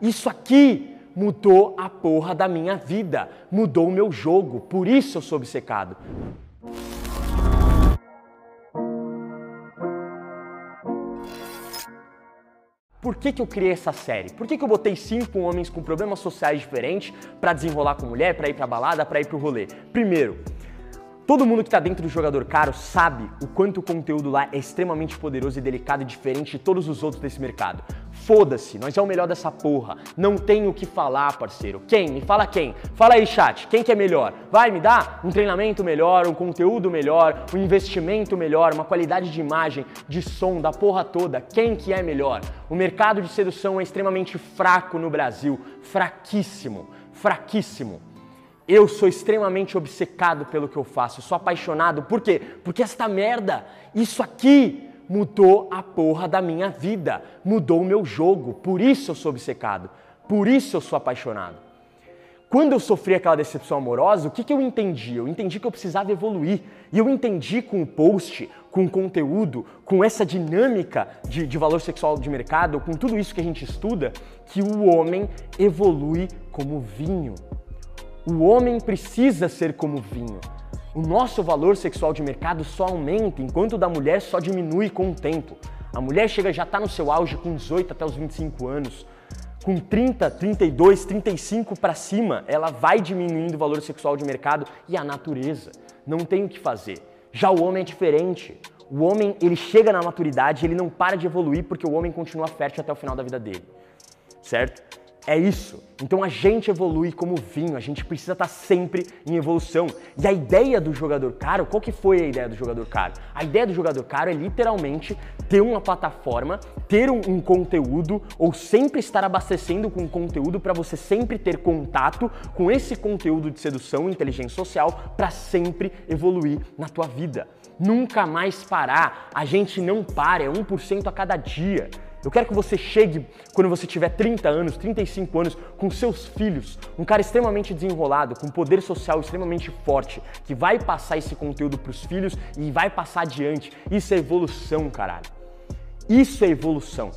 Isso aqui mudou a porra da minha vida, mudou o meu jogo, por isso eu sou obcecado. Por que, que eu criei essa série? Por que, que eu botei cinco homens com problemas sociais diferentes para desenrolar com mulher, para ir pra balada, para ir pro rolê? Primeiro, Todo mundo que está dentro do jogador caro sabe o quanto o conteúdo lá é extremamente poderoso e delicado e diferente de todos os outros desse mercado. Foda-se, nós é o melhor dessa porra. Não tem o que falar, parceiro. Quem? Me fala quem? Fala aí, chat. Quem que é melhor? Vai, me dá um treinamento melhor, um conteúdo melhor, um investimento melhor, uma qualidade de imagem, de som, da porra toda. Quem que é melhor? O mercado de sedução é extremamente fraco no Brasil. Fraquíssimo. Fraquíssimo. Eu sou extremamente obcecado pelo que eu faço, eu sou apaixonado. Por quê? Porque esta merda, isso aqui mudou a porra da minha vida, mudou o meu jogo. Por isso eu sou obcecado, por isso eu sou apaixonado. Quando eu sofri aquela decepção amorosa, o que, que eu entendi? Eu entendi que eu precisava evoluir. E eu entendi com o post, com o conteúdo, com essa dinâmica de, de valor sexual de mercado, com tudo isso que a gente estuda, que o homem evolui como vinho. O homem precisa ser como vinho. O nosso valor sexual de mercado só aumenta, enquanto o da mulher só diminui com o tempo. A mulher chega já está no seu auge com 18 até os 25 anos. Com 30, 32, 35 para cima, ela vai diminuindo o valor sexual de mercado e a natureza. Não tem o que fazer. Já o homem é diferente. O homem, ele chega na maturidade, ele não para de evoluir porque o homem continua fértil até o final da vida dele. Certo? É isso. Então a gente evolui como vinho, a gente precisa estar sempre em evolução. E a ideia do jogador caro, qual que foi a ideia do jogador caro? A ideia do jogador caro é literalmente ter uma plataforma, ter um, um conteúdo ou sempre estar abastecendo com conteúdo para você sempre ter contato com esse conteúdo de sedução inteligência social para sempre evoluir na tua vida. Nunca mais parar. A gente não para, é 1% a cada dia. Eu quero que você chegue quando você tiver 30 anos, 35 anos, com seus filhos, um cara extremamente desenrolado, com poder social extremamente forte, que vai passar esse conteúdo para os filhos e vai passar adiante. Isso é evolução, caralho. Isso é evolução?